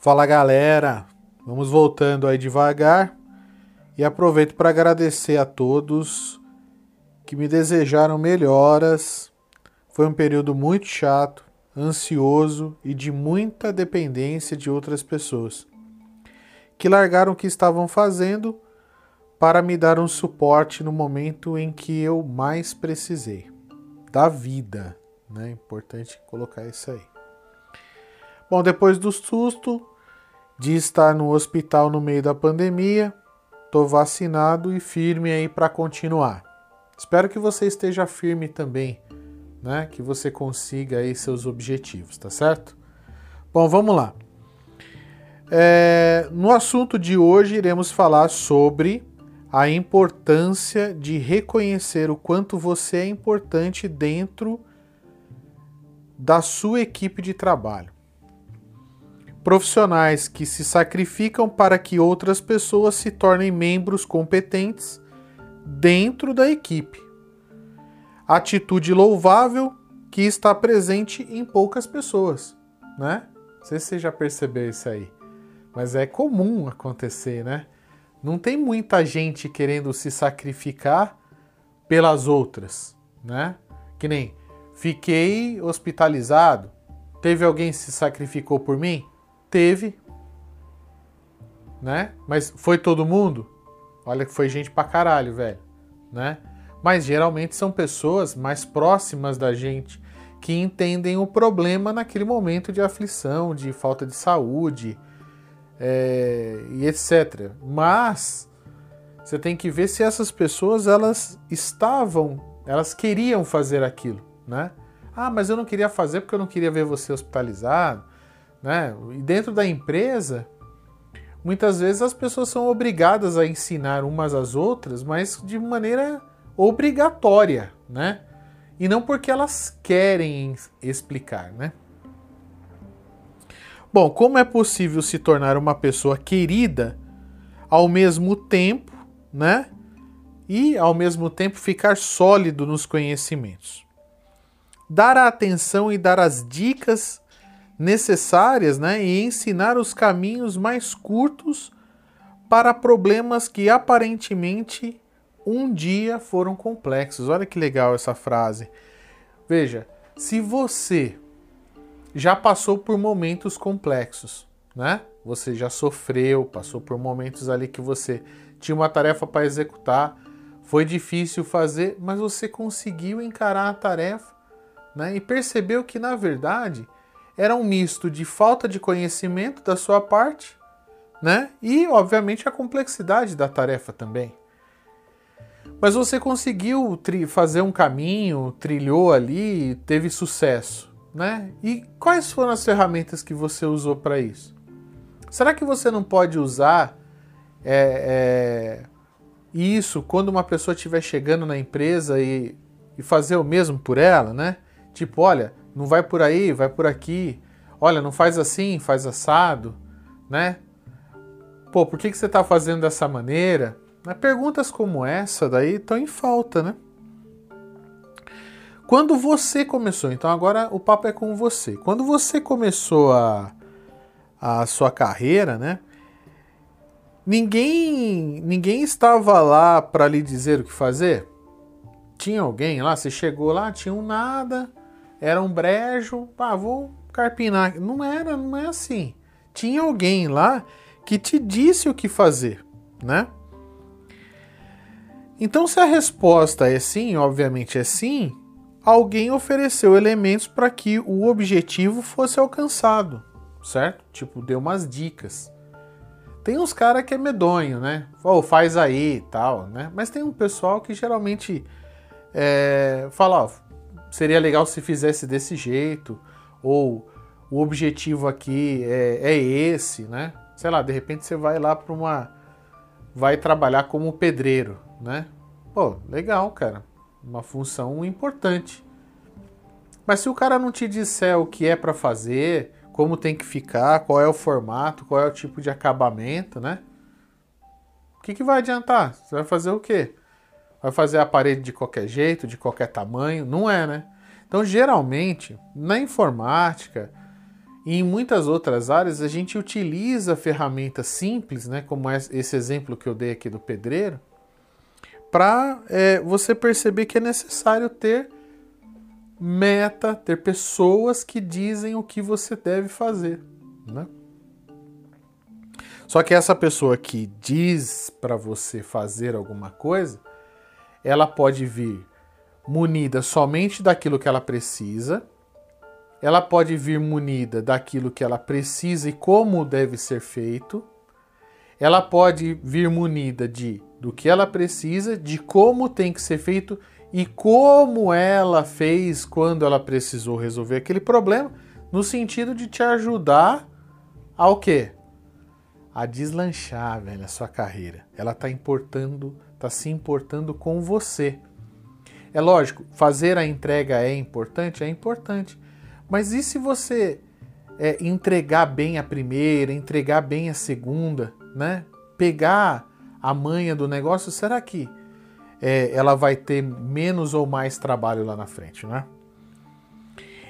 Fala galera, vamos voltando aí devagar e aproveito para agradecer a todos que me desejaram melhoras. Foi um período muito chato, ansioso e de muita dependência de outras pessoas que largaram o que estavam fazendo para me dar um suporte no momento em que eu mais precisei da vida, né? Importante colocar isso aí. Bom, depois do susto de estar no hospital no meio da pandemia, tô vacinado e firme aí para continuar. Espero que você esteja firme também, né? Que você consiga aí seus objetivos, tá certo? Bom, vamos lá. É, no assunto de hoje iremos falar sobre a importância de reconhecer o quanto você é importante dentro da sua equipe de trabalho. Profissionais que se sacrificam para que outras pessoas se tornem membros competentes dentro da equipe. Atitude louvável que está presente em poucas pessoas, né? Não sei se você já percebeu isso aí, mas é comum acontecer, né? Não tem muita gente querendo se sacrificar pelas outras, né? Que nem fiquei hospitalizado, teve alguém que se sacrificou por mim? Teve. Né? Mas foi todo mundo? Olha que foi gente pra caralho, velho, né? Mas geralmente são pessoas mais próximas da gente que entendem o problema naquele momento de aflição, de falta de saúde, é, e etc. Mas você tem que ver se essas pessoas elas estavam, elas queriam fazer aquilo, né? Ah, mas eu não queria fazer porque eu não queria ver você hospitalizado, né? E dentro da empresa, muitas vezes as pessoas são obrigadas a ensinar umas às outras, mas de maneira obrigatória, né? E não porque elas querem explicar, né? Bom, como é possível se tornar uma pessoa querida ao mesmo tempo, né? E ao mesmo tempo ficar sólido nos conhecimentos. Dar a atenção e dar as dicas necessárias, né? E ensinar os caminhos mais curtos para problemas que aparentemente um dia foram complexos. Olha que legal essa frase. Veja, se você já passou por momentos complexos, né? Você já sofreu, passou por momentos ali que você tinha uma tarefa para executar, foi difícil fazer, mas você conseguiu encarar a tarefa, né? E percebeu que na verdade era um misto de falta de conhecimento da sua parte, né? E obviamente a complexidade da tarefa também. Mas você conseguiu fazer um caminho, trilhou ali, teve sucesso né? E quais foram as ferramentas que você usou para isso? Será que você não pode usar é, é, isso quando uma pessoa estiver chegando na empresa e, e fazer o mesmo por ela, né? Tipo, olha, não vai por aí, vai por aqui. Olha, não faz assim, faz assado, né? Pô, por que, que você está fazendo dessa maneira? Perguntas como essa daí estão em falta, né? Quando você começou, então agora o papo é com você. Quando você começou a, a sua carreira, né? Ninguém, ninguém estava lá para lhe dizer o que fazer. Tinha alguém lá, você chegou lá, tinha um nada, era um brejo, pá, vou carpinar. Não era, não é assim. Tinha alguém lá que te disse o que fazer, né? Então, se a resposta é sim, obviamente é sim, alguém ofereceu elementos para que o objetivo fosse alcançado, certo? Tipo, deu umas dicas. Tem uns cara que é medonho, né? Ou oh, faz aí e tal, né? Mas tem um pessoal que geralmente é, fala, ó, seria legal se fizesse desse jeito, ou o objetivo aqui é, é esse, né? Sei lá, de repente você vai lá para uma. vai trabalhar como pedreiro, né? Pô, legal, cara uma função importante. Mas se o cara não te disser o que é para fazer, como tem que ficar, qual é o formato, qual é o tipo de acabamento, né? O que, que vai adiantar? Você vai fazer o quê? Vai fazer a parede de qualquer jeito, de qualquer tamanho? Não é, né? Então, geralmente, na informática, E em muitas outras áreas a gente utiliza ferramentas simples, né, como esse exemplo que eu dei aqui do pedreiro, para é, você perceber que é necessário ter meta, ter pessoas que dizem o que você deve fazer. Né? Só que essa pessoa que diz para você fazer alguma coisa, ela pode vir munida somente daquilo que ela precisa, ela pode vir munida daquilo que ela precisa e como deve ser feito, ela pode vir munida de do que ela precisa, de como tem que ser feito e como ela fez quando ela precisou resolver aquele problema, no sentido de te ajudar ao quê? A deslanchar, velho, a sua carreira. Ela está importando, está se importando com você. É lógico, fazer a entrega é importante, é importante. Mas e se você é, entregar bem a primeira, entregar bem a segunda, né? Pegar a manha do negócio, será que é, ela vai ter menos ou mais trabalho lá na frente, né?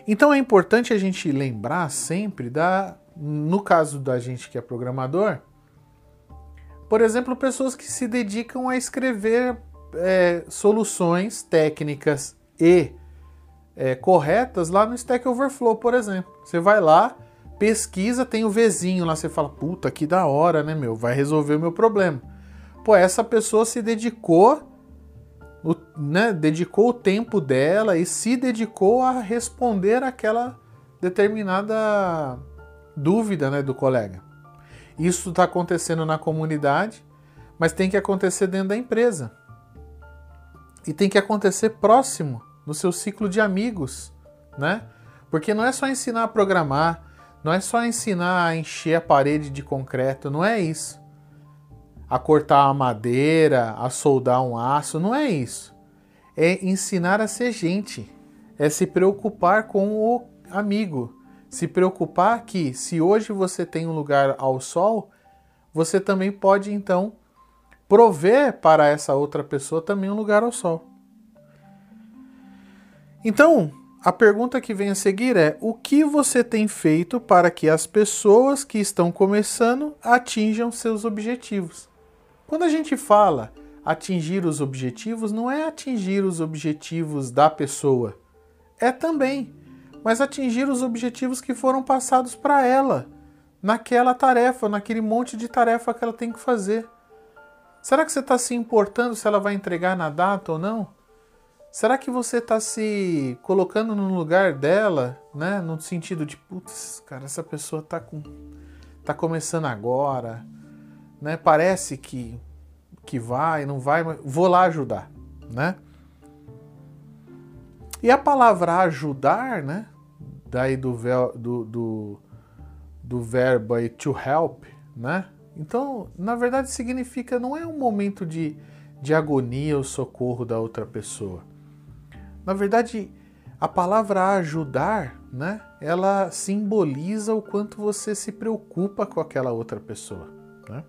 Então é importante a gente lembrar sempre da, no caso da gente que é programador, por exemplo, pessoas que se dedicam a escrever é, soluções técnicas e é, corretas lá no Stack Overflow, por exemplo. Você vai lá, pesquisa, tem o vizinho lá, você fala, puta, que da hora, né, meu? Vai resolver o meu problema. Pô, essa pessoa se dedicou o, né, dedicou o tempo dela e se dedicou a responder aquela determinada dúvida né, do colega. Isso está acontecendo na comunidade, mas tem que acontecer dentro da empresa. E tem que acontecer próximo, no seu ciclo de amigos, né? Porque não é só ensinar a programar, não é só ensinar a encher a parede de concreto, não é isso a cortar a madeira, a soldar um aço, não é isso. É ensinar a ser gente, é se preocupar com o amigo, se preocupar que se hoje você tem um lugar ao sol, você também pode então prover para essa outra pessoa também um lugar ao sol. Então, a pergunta que vem a seguir é: o que você tem feito para que as pessoas que estão começando atinjam seus objetivos? Quando a gente fala atingir os objetivos, não é atingir os objetivos da pessoa, é também, mas atingir os objetivos que foram passados para ela, naquela tarefa, naquele monte de tarefa que ela tem que fazer. Será que você está se importando se ela vai entregar na data ou não? Será que você está se colocando no lugar dela, né? No sentido de, putz, cara, essa pessoa está com, tá começando agora né? Parece que que vai, não vai, mas vou lá ajudar, né? E a palavra ajudar, né? Daí do, do, do, do verbo aí to help, né? Então, na verdade, significa não é um momento de, de agonia ou socorro da outra pessoa. Na verdade, a palavra ajudar, né? Ela simboliza o quanto você se preocupa com aquela outra pessoa, né?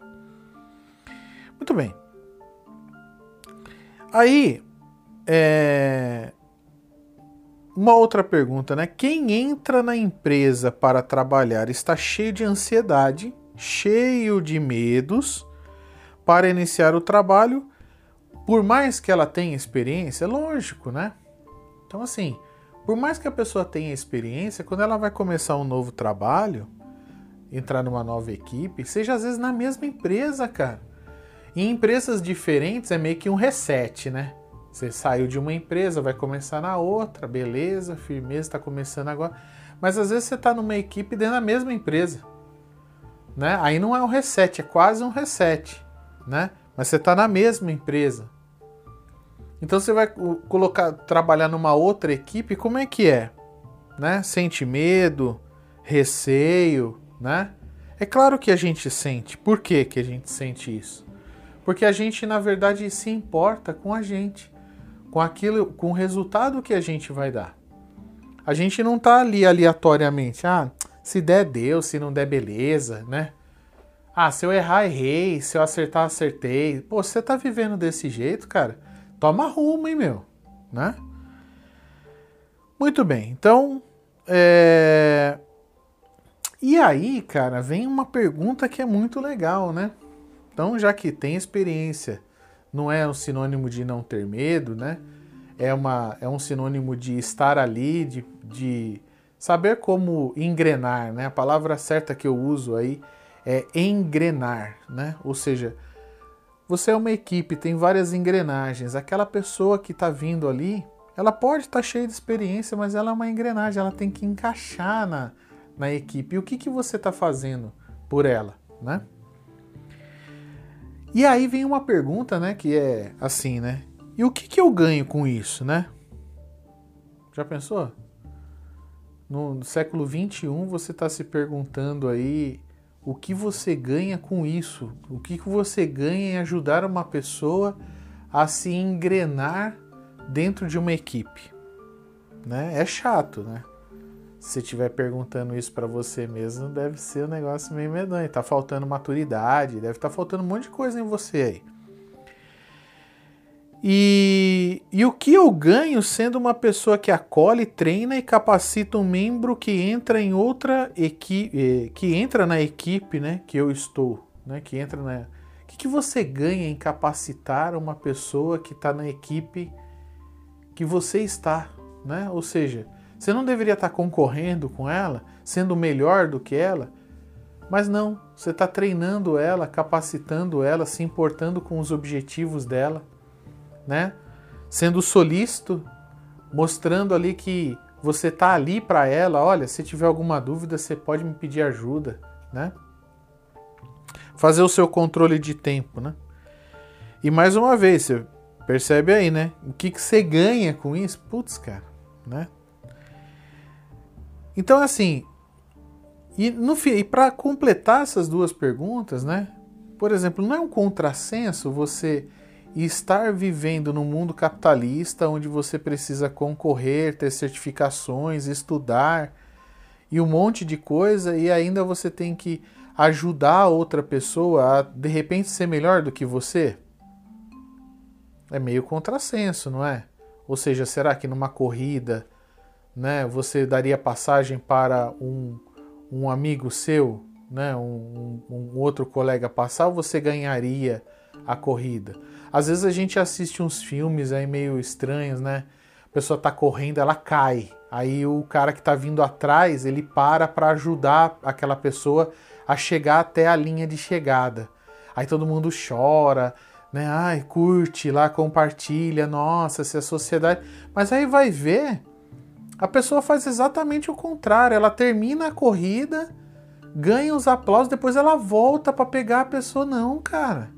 Muito bem. Aí, é... uma outra pergunta, né? Quem entra na empresa para trabalhar está cheio de ansiedade, cheio de medos para iniciar o trabalho, por mais que ela tenha experiência, lógico, né? Então, assim, por mais que a pessoa tenha experiência, quando ela vai começar um novo trabalho, entrar numa nova equipe, seja às vezes na mesma empresa, cara. Em empresas diferentes é meio que um reset, né? Você saiu de uma empresa, vai começar na outra, beleza, firmeza, está começando agora. Mas às vezes você está numa equipe dentro da mesma empresa, né? Aí não é um reset, é quase um reset, né? Mas você está na mesma empresa. Então você vai colocar, trabalhar numa outra equipe, como é que é? Né? Sente medo, receio, né? É claro que a gente sente. Por que, que a gente sente isso? Porque a gente, na verdade, se importa com a gente, com aquilo, com o resultado que a gente vai dar. A gente não tá ali aleatoriamente, ah, se der, deu, se não der, beleza, né? Ah, se eu errar, errei, se eu acertar, acertei. Pô, você tá vivendo desse jeito, cara? Toma rumo, hein, meu? Né? Muito bem, então, é... E aí, cara, vem uma pergunta que é muito legal, né? Então, já que tem experiência, não é um sinônimo de não ter medo, né? É, uma, é um sinônimo de estar ali, de, de saber como engrenar, né? A palavra certa que eu uso aí é engrenar, né? Ou seja, você é uma equipe, tem várias engrenagens. Aquela pessoa que está vindo ali, ela pode estar tá cheia de experiência, mas ela é uma engrenagem, ela tem que encaixar na, na equipe. E o que, que você está fazendo por ela, né? E aí vem uma pergunta, né, que é assim, né? E o que, que eu ganho com isso, né? Já pensou? No século 21 você está se perguntando aí o que você ganha com isso, o que, que você ganha em ajudar uma pessoa a se engrenar dentro de uma equipe. Né? É chato, né? Se estiver perguntando isso para você mesmo, deve ser um negócio meio medonho. Tá faltando maturidade, deve estar tá faltando um monte de coisa em você aí. E, e o que eu ganho sendo uma pessoa que acolhe, treina e capacita um membro que entra em outra equipe, eh, que entra na equipe, né, que eu estou, né, que entra na. O que, que você ganha em capacitar uma pessoa que está na equipe que você está, né? Ou seja, você não deveria estar concorrendo com ela, sendo melhor do que ela, mas não, você está treinando ela, capacitando ela, se importando com os objetivos dela né? Sendo solícito, mostrando ali que você tá ali para ela, olha, se tiver alguma dúvida, você pode me pedir ajuda, né? Fazer o seu controle de tempo, né? E mais uma vez, você percebe aí, né? O que, que você ganha com isso? Putz, cara, né? Então, assim, e, e para completar essas duas perguntas, né? Por exemplo, não é um contrassenso você estar vivendo num mundo capitalista onde você precisa concorrer, ter certificações, estudar e um monte de coisa e ainda você tem que ajudar outra pessoa a de repente ser melhor do que você? É meio contrassenso, não é? Ou seja, será que numa corrida, né, você daria passagem para um, um amigo seu, né, um, um, outro colega passar, ou você ganharia a corrida? Às vezes a gente assiste uns filmes aí meio estranhos, né? A pessoa tá correndo, ela cai. Aí o cara que tá vindo atrás, ele para para ajudar aquela pessoa a chegar até a linha de chegada. Aí todo mundo chora, né? Ai, curte lá, compartilha, nossa, se a sociedade. Mas aí vai ver, a pessoa faz exatamente o contrário. Ela termina a corrida, ganha os aplausos, depois ela volta para pegar a pessoa. Não, cara.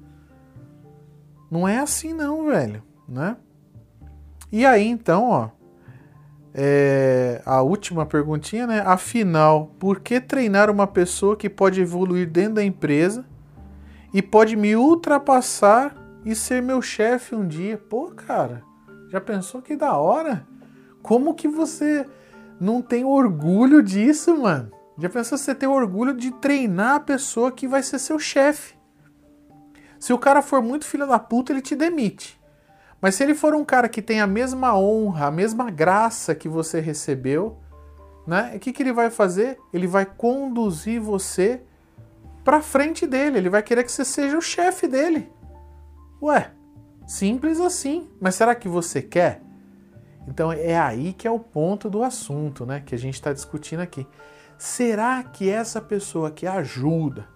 Não é assim não, velho, né? E aí então, ó, é, a última perguntinha, né? Afinal, por que treinar uma pessoa que pode evoluir dentro da empresa e pode me ultrapassar e ser meu chefe um dia? Pô, cara, já pensou que da hora? Como que você não tem orgulho disso, mano? Já pensou você ter orgulho de treinar a pessoa que vai ser seu chefe? Se o cara for muito filho da puta, ele te demite. Mas se ele for um cara que tem a mesma honra, a mesma graça que você recebeu, né? O que, que ele vai fazer? Ele vai conduzir você para frente dele. Ele vai querer que você seja o chefe dele. Ué, simples assim. Mas será que você quer? Então é aí que é o ponto do assunto, né? Que a gente está discutindo aqui. Será que essa pessoa que ajuda,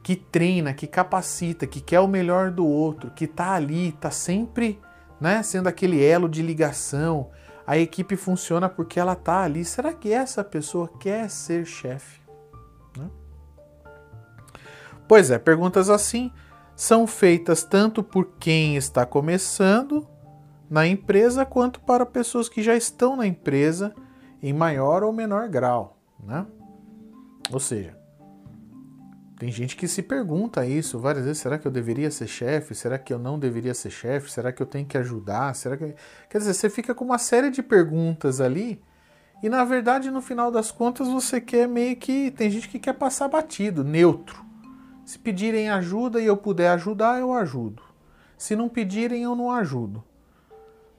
que treina, que capacita, que quer o melhor do outro, que está ali, está sempre né, sendo aquele elo de ligação. A equipe funciona porque ela está ali. Será que essa pessoa quer ser chefe? Né? Pois é, perguntas assim são feitas tanto por quem está começando na empresa quanto para pessoas que já estão na empresa em maior ou menor grau, né? Ou seja, tem gente que se pergunta isso várias vezes: será que eu deveria ser chefe? Será que eu não deveria ser chefe? Será que eu tenho que ajudar? Será que. Quer dizer, você fica com uma série de perguntas ali e na verdade, no final das contas, você quer meio que. Tem gente que quer passar batido, neutro. Se pedirem ajuda e eu puder ajudar, eu ajudo. Se não pedirem, eu não ajudo.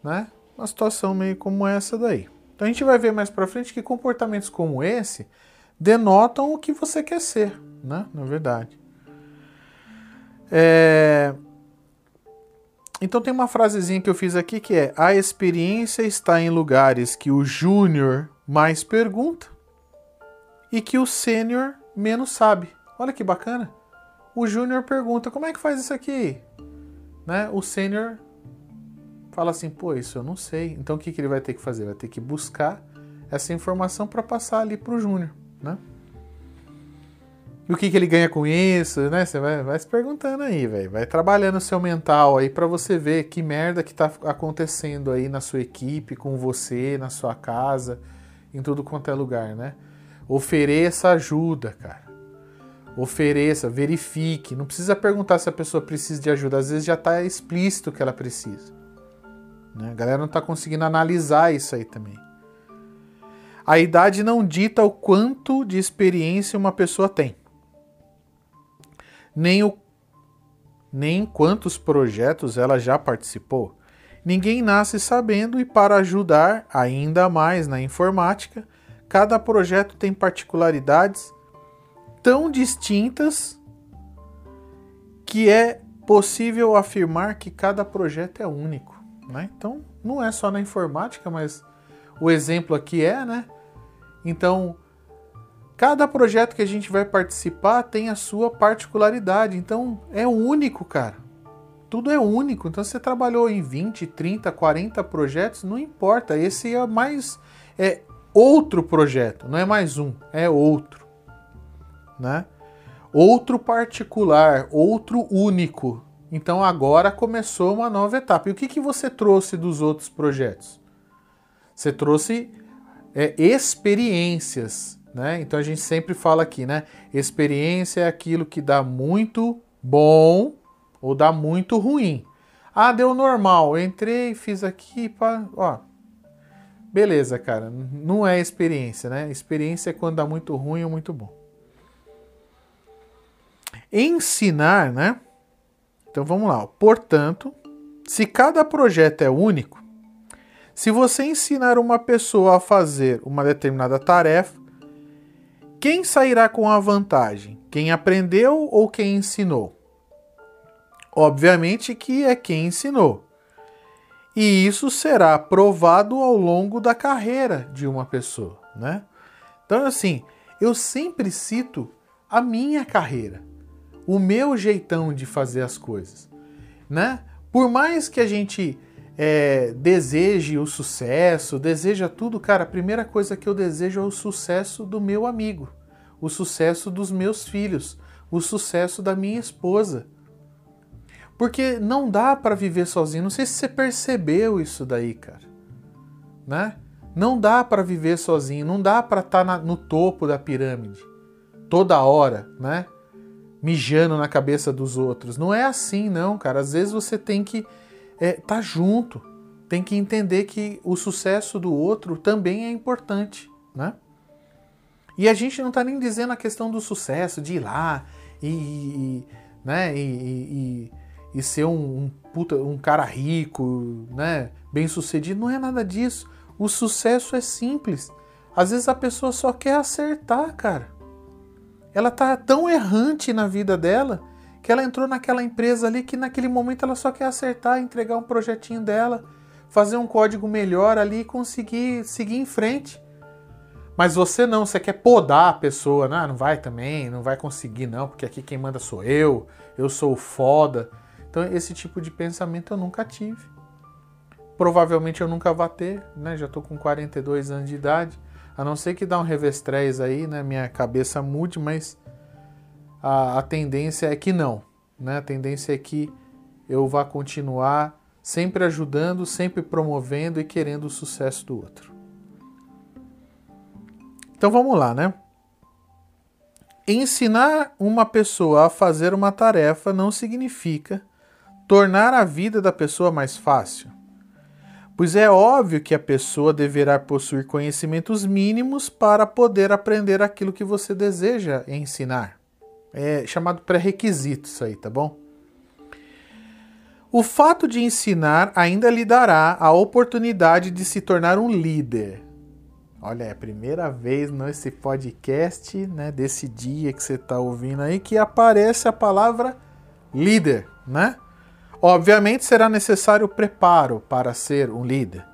Né? Uma situação meio como essa daí. Então a gente vai ver mais para frente que comportamentos como esse denotam o que você quer ser, né? Na verdade. É... Então tem uma frasezinha que eu fiz aqui que é: a experiência está em lugares que o júnior mais pergunta e que o sênior menos sabe. Olha que bacana. O júnior pergunta: como é que faz isso aqui? Né? O sênior fala assim: pô, isso eu não sei. Então o que, que ele vai ter que fazer? Vai ter que buscar essa informação para passar ali para o júnior. Né? E o que, que ele ganha com isso, né? Você vai, vai se perguntando aí, velho. Vai trabalhando o seu mental aí para você ver que merda que tá acontecendo aí na sua equipe, com você, na sua casa, em tudo quanto é lugar, né? Ofereça ajuda, cara. Ofereça, verifique. Não precisa perguntar se a pessoa precisa de ajuda. Às vezes já está explícito que ela precisa. Né? A galera não está conseguindo analisar isso aí também. A idade não dita o quanto de experiência uma pessoa tem nem, o, nem quantos projetos ela já participou. Ninguém nasce sabendo e para ajudar ainda mais na informática, cada projeto tem particularidades tão distintas que é possível afirmar que cada projeto é único. Né? Então, não é só na informática, mas o exemplo aqui é, né? Então, Cada projeto que a gente vai participar tem a sua particularidade, então é único, cara. Tudo é único. Então você trabalhou em 20, 30, 40 projetos, não importa. Esse é mais é outro projeto, não é mais um, é outro, né? Outro particular, outro único. Então agora começou uma nova etapa. E o que, que você trouxe dos outros projetos? Você trouxe é, experiências, né? Então a gente sempre fala aqui, né? Experiência é aquilo que dá muito bom ou dá muito ruim. Ah, deu normal, eu entrei, fiz aqui, pá, ó. Beleza, cara, não é experiência, né? Experiência é quando dá muito ruim ou muito bom. Ensinar, né? Então vamos lá. Portanto, se cada projeto é único, se você ensinar uma pessoa a fazer uma determinada tarefa, quem sairá com a vantagem? Quem aprendeu ou quem ensinou? Obviamente que é quem ensinou. E isso será provado ao longo da carreira de uma pessoa, né? Então, assim, eu sempre cito a minha carreira, o meu jeitão de fazer as coisas, né? Por mais que a gente é, deseje o sucesso, deseja tudo, cara, a primeira coisa que eu desejo é o sucesso do meu amigo, o sucesso dos meus filhos, o sucesso da minha esposa. Porque não dá para viver sozinho. Não sei se você percebeu isso daí, cara. Né? Não dá para viver sozinho, não dá para estar tá no topo da pirâmide toda hora, né? Mijando na cabeça dos outros. Não é assim, não, cara. Às vezes você tem que é, tá junto. Tem que entender que o sucesso do outro também é importante, né? E a gente não está nem dizendo a questão do sucesso, de ir lá e, e né, e, e, e, ser um, um, puta, um cara rico, né, bem sucedido. Não é nada disso. O sucesso é simples. Às vezes a pessoa só quer acertar, cara. Ela tá tão errante na vida dela que ela entrou naquela empresa ali que naquele momento ela só quer acertar, entregar um projetinho dela, fazer um código melhor ali e conseguir seguir em frente. Mas você não, você quer podar a pessoa, não, não vai também, não vai conseguir não, porque aqui quem manda sou eu, eu sou o foda. Então esse tipo de pensamento eu nunca tive. Provavelmente eu nunca vou ter, né? Já tô com 42 anos de idade. A não ser que dá um revestrez aí, né? Minha cabeça mude, mas a, a tendência é que não. Né? A tendência é que eu vá continuar sempre ajudando, sempre promovendo e querendo o sucesso do outro. Então vamos lá, né? Ensinar uma pessoa a fazer uma tarefa não significa tornar a vida da pessoa mais fácil, pois é óbvio que a pessoa deverá possuir conhecimentos mínimos para poder aprender aquilo que você deseja ensinar. É chamado pré-requisito isso aí, tá bom? O fato de ensinar ainda lhe dará a oportunidade de se tornar um líder. Olha, é a primeira vez nesse podcast, né, desse dia que você está ouvindo aí, que aparece a palavra líder, né? Obviamente será necessário preparo para ser um líder.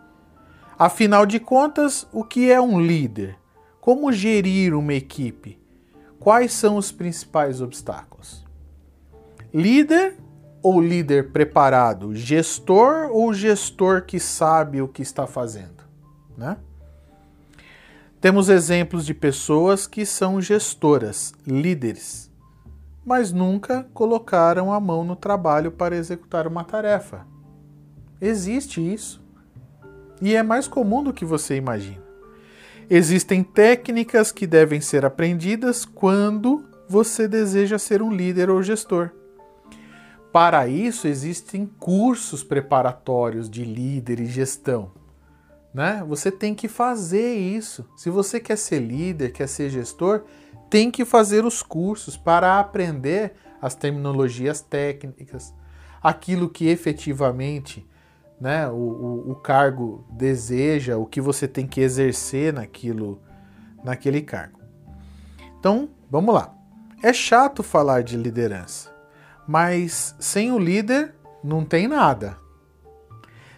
Afinal de contas, o que é um líder? Como gerir uma equipe? Quais são os principais obstáculos? Líder ou líder preparado? Gestor ou gestor que sabe o que está fazendo? Né? Temos exemplos de pessoas que são gestoras, líderes, mas nunca colocaram a mão no trabalho para executar uma tarefa. Existe isso. E é mais comum do que você imagina. Existem técnicas que devem ser aprendidas quando você deseja ser um líder ou gestor. Para isso, existem cursos preparatórios de líder e gestão né? Você tem que fazer isso. Se você quer ser líder, quer ser gestor, tem que fazer os cursos para aprender as terminologias técnicas, aquilo que efetivamente né, o, o, o cargo deseja, o que você tem que exercer naquilo, naquele cargo. Então, vamos lá. É chato falar de liderança, mas sem o líder não tem nada.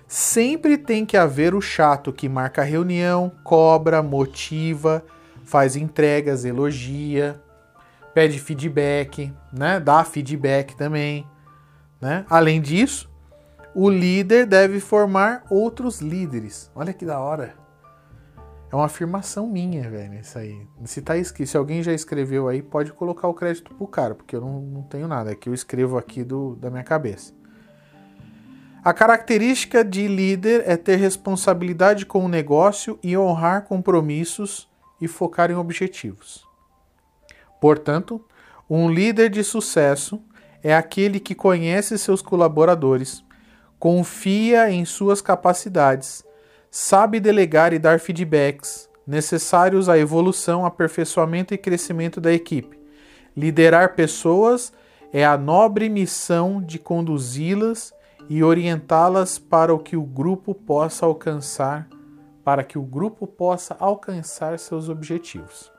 Sempre tem que haver o chato que marca reunião, cobra, motiva, faz entregas, elogia, pede feedback, né? Dá feedback também, né? Além disso, o líder deve formar outros líderes. Olha que da hora. É uma afirmação minha, velho, isso aí. Se tá se alguém já escreveu aí, pode colocar o crédito pro cara, porque eu não, não tenho nada, é que eu escrevo aqui do, da minha cabeça. A característica de líder é ter responsabilidade com o negócio e honrar compromissos e focar em objetivos. Portanto, um líder de sucesso é aquele que conhece seus colaboradores, confia em suas capacidades, sabe delegar e dar feedbacks necessários à evolução, aperfeiçoamento e crescimento da equipe. Liderar pessoas é a nobre missão de conduzi-las e orientá-las para o que o grupo possa alcançar, para que o grupo possa alcançar seus objetivos.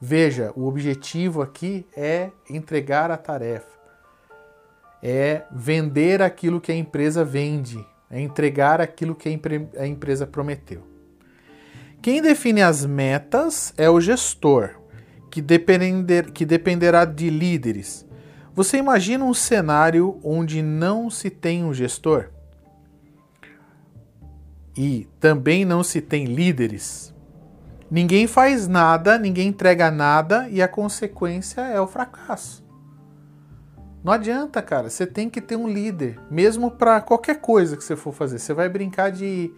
Veja, o objetivo aqui é entregar a tarefa, é vender aquilo que a empresa vende, é entregar aquilo que a empresa prometeu. Quem define as metas é o gestor, que, depender, que dependerá de líderes você imagina um cenário onde não se tem um gestor? E também não se tem líderes? Ninguém faz nada, ninguém entrega nada e a consequência é o fracasso. Não adianta, cara. Você tem que ter um líder, mesmo para qualquer coisa que você for fazer. Você vai brincar de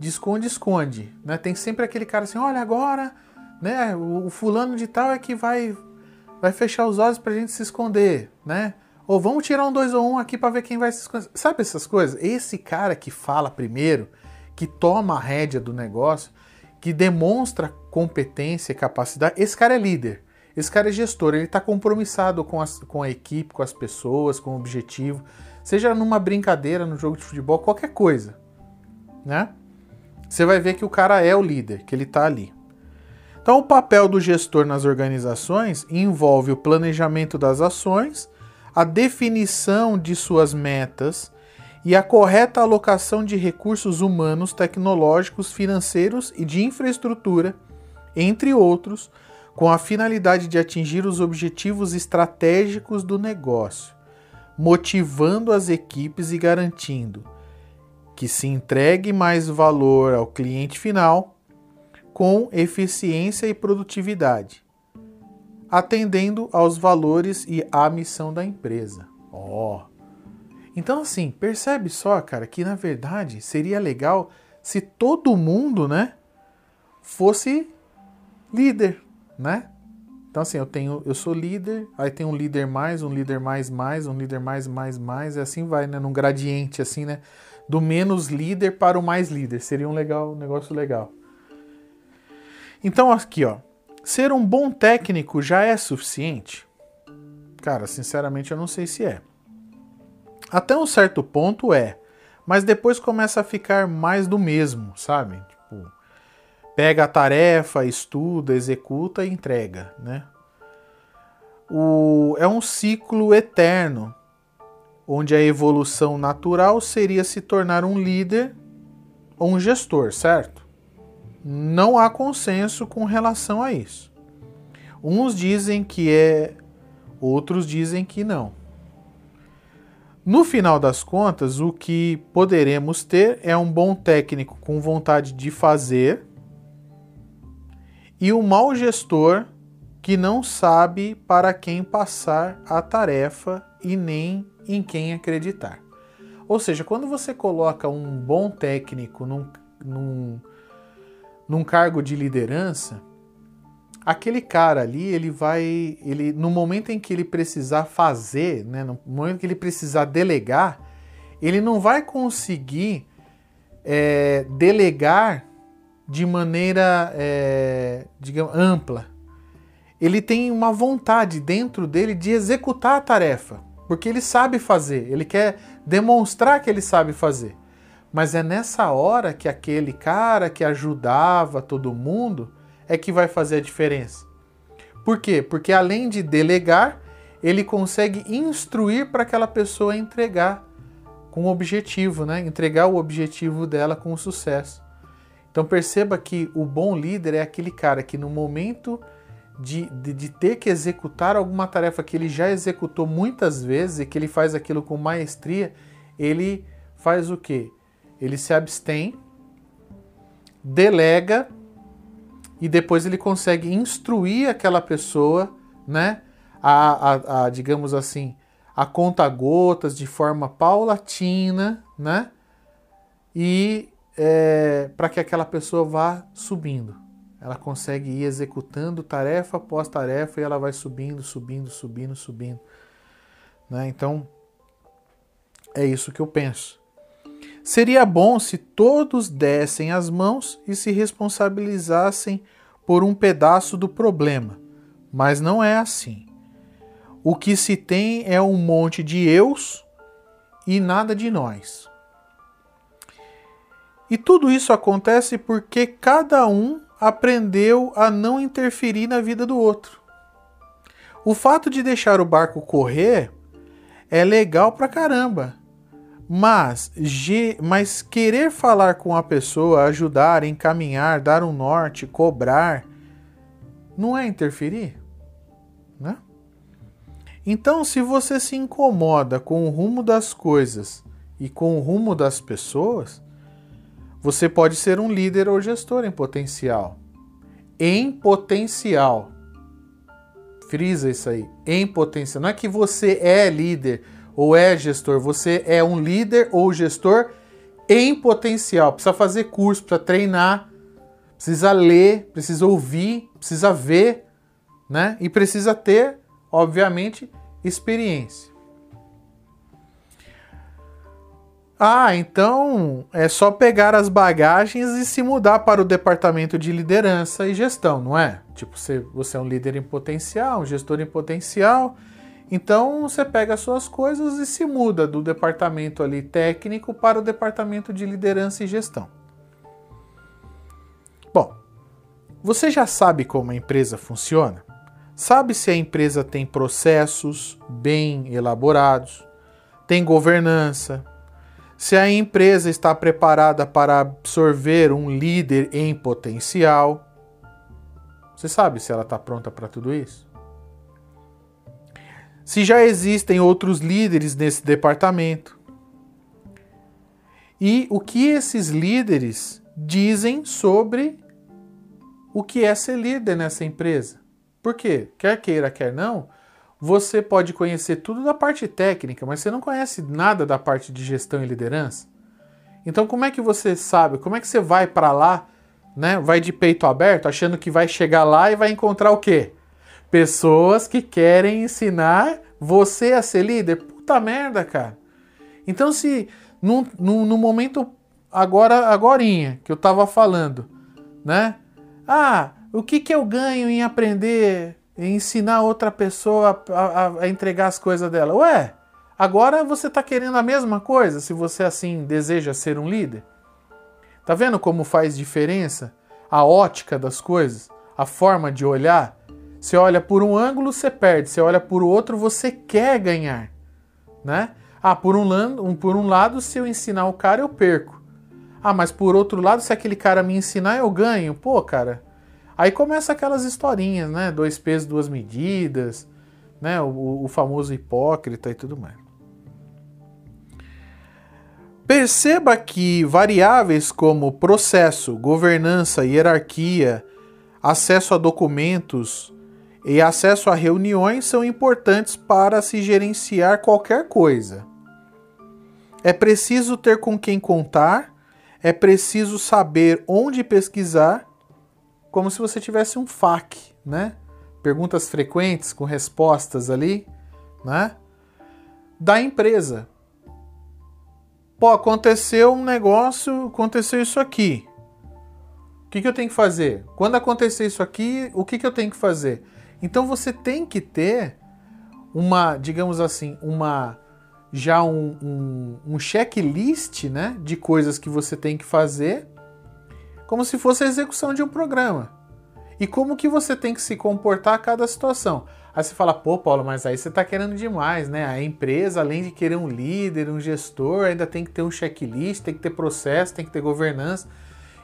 esconde-esconde, né? Tem sempre aquele cara assim, olha agora, né? O fulano de tal é que vai vai fechar os olhos pra gente se esconder, né? Ou vamos tirar um 2 ou um aqui para ver quem vai se esconder. Sabe essas coisas? Esse cara que fala primeiro, que toma a rédea do negócio, que demonstra competência e capacidade, esse cara é líder. Esse cara é gestor, ele está compromissado com, as, com a equipe, com as pessoas, com o objetivo, seja numa brincadeira, no jogo de futebol, qualquer coisa, né? Você vai ver que o cara é o líder, que ele está ali. Então, o papel do gestor nas organizações envolve o planejamento das ações, a definição de suas metas e a correta alocação de recursos humanos, tecnológicos, financeiros e de infraestrutura, entre outros, com a finalidade de atingir os objetivos estratégicos do negócio, motivando as equipes e garantindo que se entregue mais valor ao cliente final com eficiência e produtividade, atendendo aos valores e à missão da empresa. Ó. Oh. Então assim, percebe só, cara, que na verdade seria legal se todo mundo, né, fosse líder, né? Então assim, eu tenho, eu sou líder, aí tem um líder mais, um líder mais mais, um líder mais mais mais, e assim vai, né, num gradiente assim, né, do menos líder para o mais líder. Seria um legal, um negócio legal. Então aqui, ó, ser um bom técnico já é suficiente? Cara, sinceramente eu não sei se é. Até um certo ponto é, mas depois começa a ficar mais do mesmo, sabe? Tipo, pega a tarefa, estuda, executa e entrega, né? O, é um ciclo eterno, onde a evolução natural seria se tornar um líder ou um gestor, certo? Não há consenso com relação a isso. Uns dizem que é, outros dizem que não. No final das contas, o que poderemos ter é um bom técnico com vontade de fazer e um mau gestor que não sabe para quem passar a tarefa e nem em quem acreditar. Ou seja, quando você coloca um bom técnico num, num, num cargo de liderança, aquele cara ali, ele vai, ele no momento em que ele precisar fazer, né, no momento que ele precisar delegar, ele não vai conseguir é, delegar de maneira, é, digamos, ampla. Ele tem uma vontade dentro dele de executar a tarefa, porque ele sabe fazer, ele quer demonstrar que ele sabe fazer. Mas é nessa hora que aquele cara que ajudava todo mundo, é que vai fazer a diferença. Por quê? Porque além de delegar, ele consegue instruir para aquela pessoa entregar com objetivo, né? Entregar o objetivo dela com sucesso. Então perceba que o bom líder é aquele cara que no momento de, de, de, ter que executar alguma tarefa que ele já executou muitas vezes e que ele faz aquilo com maestria, ele faz o quê? Ele se abstém, delega e depois ele consegue instruir aquela pessoa, né, a, a, a digamos assim, a conta gotas de forma paulatina, né, e é, para que aquela pessoa vá subindo. Ela consegue ir executando tarefa após tarefa e ela vai subindo, subindo, subindo, subindo. Né? Então, é isso que eu penso. Seria bom se todos dessem as mãos e se responsabilizassem por um pedaço do problema, mas não é assim. O que se tem é um monte de eus e nada de nós. E tudo isso acontece porque cada um aprendeu a não interferir na vida do outro. O fato de deixar o barco correr é legal pra caramba, mas, mas querer falar com a pessoa, ajudar, encaminhar, dar um norte, cobrar, não é interferir? Né? Então, se você se incomoda com o rumo das coisas e com o rumo das pessoas, você pode ser um líder ou gestor em potencial. Em potencial. Frisa isso aí. Em potencial. Não é que você é líder ou é gestor, você é um líder ou gestor em potencial. Precisa fazer curso, precisa treinar, precisa ler, precisa ouvir, precisa ver, né? E precisa ter, obviamente, experiência. Ah, então é só pegar as bagagens e se mudar para o departamento de liderança e gestão, não é? Tipo, você, você é um líder em potencial, um gestor em potencial, então você pega as suas coisas e se muda do departamento ali técnico para o departamento de liderança e gestão. Bom, você já sabe como a empresa funciona? Sabe se a empresa tem processos bem elaborados, tem governança, se a empresa está preparada para absorver um líder em potencial. Você sabe se ela está pronta para tudo isso? Se já existem outros líderes nesse departamento. E o que esses líderes dizem sobre o que é ser líder nessa empresa. Por quê? Quer queira, quer não, você pode conhecer tudo da parte técnica, mas você não conhece nada da parte de gestão e liderança. Então, como é que você sabe? Como é que você vai para lá, né? Vai de peito aberto, achando que vai chegar lá e vai encontrar o quê? Pessoas que querem ensinar você a ser líder. Puta merda, cara. Então, se no, no, momento agora, agorinha, que eu tava falando, né? Ah, o que que eu ganho em aprender, em ensinar outra pessoa a, a, a entregar as coisas dela? Ué, agora você tá querendo a mesma coisa, se você assim deseja ser um líder? Tá vendo como faz diferença a ótica das coisas, a forma de olhar. Você olha por um ângulo, você perde. Você olha por outro, você quer ganhar, né? Ah, por um, lado, por um lado, se eu ensinar o cara, eu perco. Ah, mas por outro lado, se aquele cara me ensinar, eu ganho. Pô, cara. Aí começa aquelas historinhas, né? Dois pesos, duas medidas, né? O, o famoso hipócrita e tudo mais. Perceba que variáveis como processo, governança, hierarquia, acesso a documentos e acesso a reuniões são importantes para se gerenciar qualquer coisa. É preciso ter com quem contar, é preciso saber onde pesquisar, como se você tivesse um FAQ, né? Perguntas frequentes com respostas ali, né? Da empresa. Pô, aconteceu um negócio, aconteceu isso aqui. O que, que eu tenho que fazer? Quando acontecer isso aqui, o que, que eu tenho que fazer? Então você tem que ter uma, digamos assim, uma já um, um, um checklist né, de coisas que você tem que fazer, como se fosse a execução de um programa. E como que você tem que se comportar a cada situação. Aí você fala, pô, Paulo, mas aí você está querendo demais, né? A empresa, além de querer um líder, um gestor, ainda tem que ter um checklist, tem que ter processo, tem que ter governança.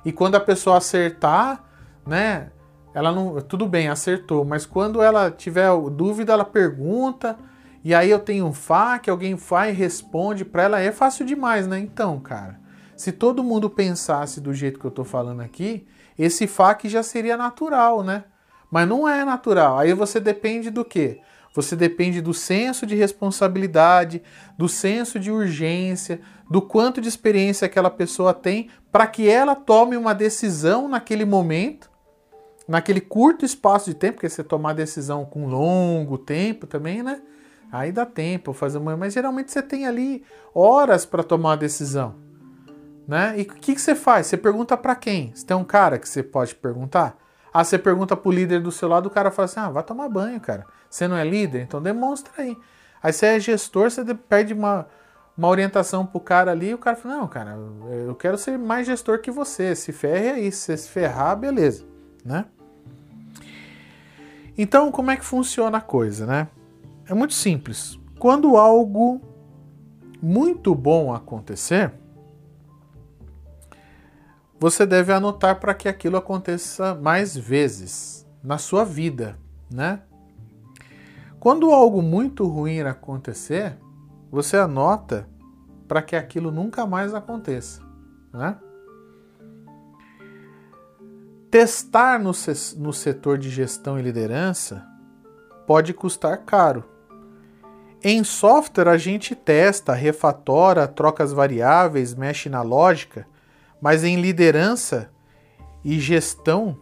E quando a pessoa acertar, né? Ela não. Tudo bem, acertou, mas quando ela tiver dúvida, ela pergunta. E aí eu tenho um FAQ, alguém vai e responde para ela. É fácil demais, né? Então, cara, se todo mundo pensasse do jeito que eu tô falando aqui, esse FAQ já seria natural, né? Mas não é natural. Aí você depende do quê? Você depende do senso de responsabilidade, do senso de urgência, do quanto de experiência aquela pessoa tem para que ela tome uma decisão naquele momento, naquele curto espaço de tempo, porque você tomar decisão com longo tempo também, né? Aí dá tempo fazer uma, mas geralmente você tem ali horas para tomar a decisão, né? E o que, que você faz? Você pergunta para quem? Você tem um cara que você pode perguntar? Ah, você pergunta pro líder do seu lado, o cara fala assim: ah, vai tomar banho, cara. Você não é líder? Então demonstra aí. Aí você é gestor, você pede uma, uma orientação pro cara ali, e o cara fala: não, cara, eu quero ser mais gestor que você. Se ferre aí. Se você se ferrar, beleza, né? Então, como é que funciona a coisa, né? É muito simples. Quando algo muito bom acontecer, você deve anotar para que aquilo aconteça mais vezes na sua vida, né? Quando algo muito ruim acontecer, você anota para que aquilo nunca mais aconteça, né? Testar no, no setor de gestão e liderança pode custar caro. Em software, a gente testa, refatora, troca as variáveis, mexe na lógica mas em liderança e gestão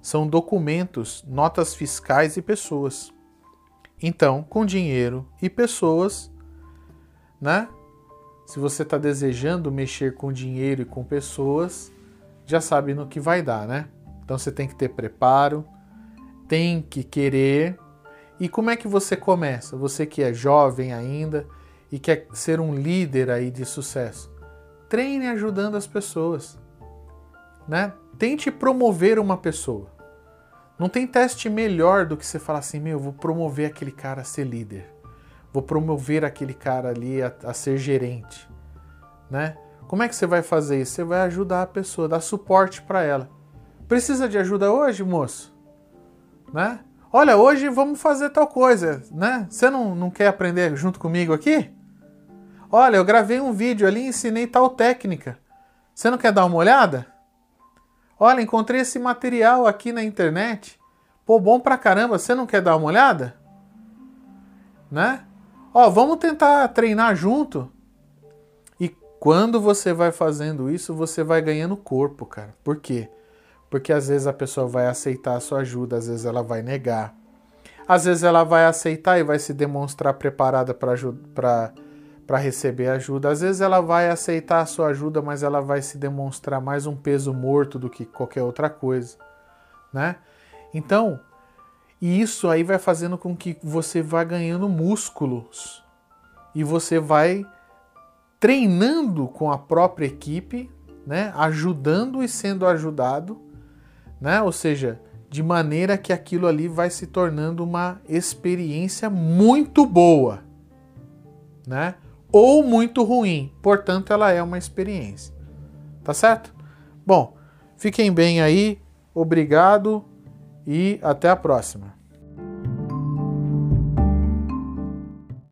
são documentos, notas fiscais e pessoas. Então, com dinheiro e pessoas, né? Se você está desejando mexer com dinheiro e com pessoas, já sabe no que vai dar, né? Então você tem que ter preparo, tem que querer. E como é que você começa? Você que é jovem ainda e quer ser um líder aí de sucesso. Treine ajudando as pessoas. Né? Tente promover uma pessoa. Não tem teste melhor do que você falar assim: meu, vou promover aquele cara a ser líder. Vou promover aquele cara ali a, a ser gerente. Né? Como é que você vai fazer isso? Você vai ajudar a pessoa, dar suporte para ela. Precisa de ajuda hoje, moço? Né? Olha, hoje vamos fazer tal coisa, né? Você não, não quer aprender junto comigo aqui? Olha, eu gravei um vídeo ali e ensinei tal técnica. Você não quer dar uma olhada? Olha, encontrei esse material aqui na internet. Pô, bom pra caramba. Você não quer dar uma olhada? Né? Ó, vamos tentar treinar junto. E quando você vai fazendo isso, você vai ganhando corpo, cara. Por quê? Porque às vezes a pessoa vai aceitar a sua ajuda, às vezes ela vai negar. Às vezes ela vai aceitar e vai se demonstrar preparada para receber ajuda. Às vezes ela vai aceitar a sua ajuda, mas ela vai se demonstrar mais um peso morto do que qualquer outra coisa, né? Então, e isso aí vai fazendo com que você vá ganhando músculos e você vai treinando com a própria equipe, né? Ajudando e sendo ajudado né? Ou seja, de maneira que aquilo ali vai se tornando uma experiência muito boa, né? Ou muito ruim, portanto, ela é uma experiência. Tá certo? Bom, fiquem bem aí, obrigado e até a próxima.